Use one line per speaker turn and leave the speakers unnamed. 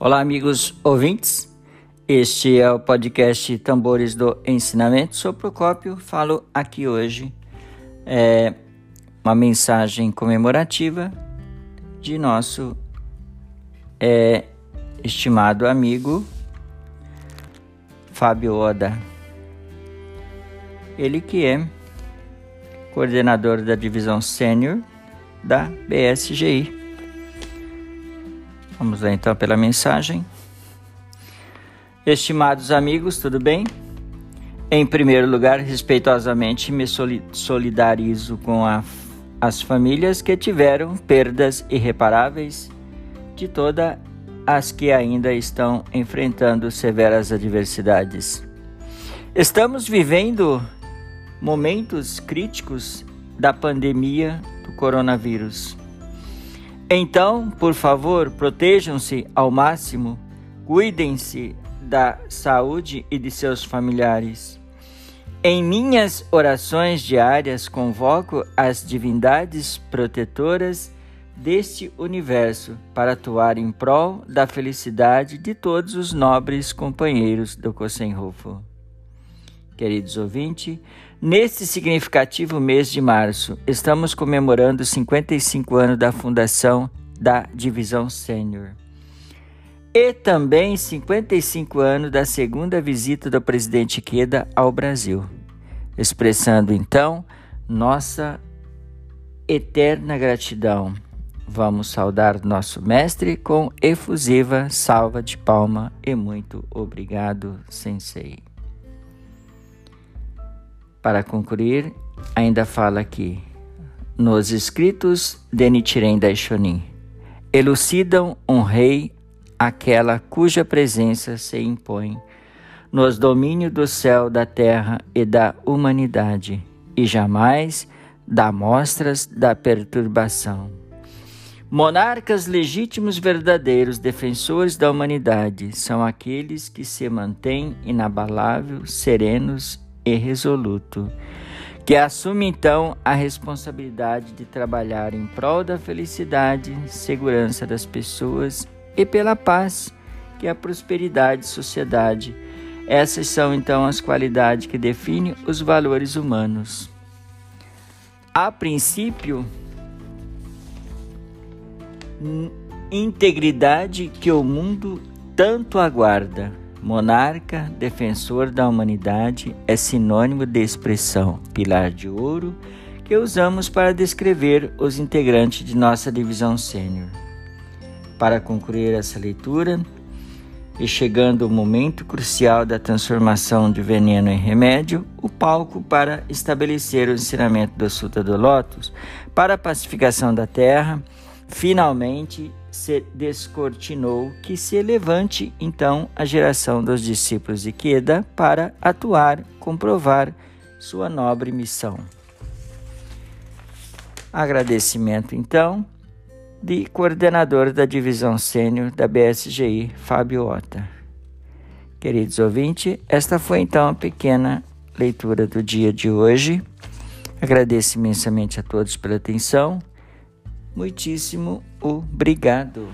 Olá, amigos ouvintes. Este é o podcast Tambores do Ensinamento. Sou Procópio, falo aqui hoje é, uma mensagem comemorativa de nosso é, estimado amigo Fábio Oda. Ele que é coordenador da divisão sênior da BSGI. Vamos lá então pela mensagem. Estimados amigos, tudo bem? Em primeiro lugar, respeitosamente me solidarizo com a, as famílias que tiveram perdas irreparáveis, de todas as que ainda estão enfrentando severas adversidades. Estamos vivendo momentos críticos da pandemia do coronavírus. Então, por favor, protejam-se ao máximo, cuidem-se da saúde e de seus familiares. Em minhas orações diárias, convoco as divindades protetoras deste universo para atuar em prol da felicidade de todos os nobres companheiros do Kosenhofo. Queridos ouvintes, Neste significativo mês de março, estamos comemorando 55 anos da fundação da Divisão Sênior. E também 55 anos da segunda visita do presidente Queda ao Brasil, expressando então nossa eterna gratidão. Vamos saudar nosso mestre com efusiva salva de palma e muito obrigado, Sensei. Para concluir, ainda fala aqui, nos escritos de Nichiren Daishonin, elucidam um rei aquela cuja presença se impõe nos domínios do céu, da terra e da humanidade, e jamais dá mostras da perturbação. Monarcas legítimos verdadeiros defensores da humanidade são aqueles que se mantêm inabaláveis, serenos e resoluto, que assume então a responsabilidade de trabalhar em prol da felicidade, segurança das pessoas e pela paz, que é a prosperidade sociedade. Essas são então as qualidades que definem os valores humanos. A princípio, integridade que o mundo tanto aguarda Monarca, defensor da humanidade, é sinônimo de expressão pilar de ouro que usamos para descrever os integrantes de nossa divisão sênior. Para concluir essa leitura, e chegando o momento crucial da transformação de veneno em remédio, o palco para estabelecer o ensinamento do Sutta do Lótus para a pacificação da terra, finalmente se descortinou que se levante então a geração dos discípulos de Queda para atuar, comprovar sua nobre missão. Agradecimento então de coordenador da divisão sênior da BSGI, Fábio Ota. Queridos ouvintes, esta foi então a pequena leitura do dia de hoje. Agradeço imensamente a todos pela atenção Muitíssimo obrigado.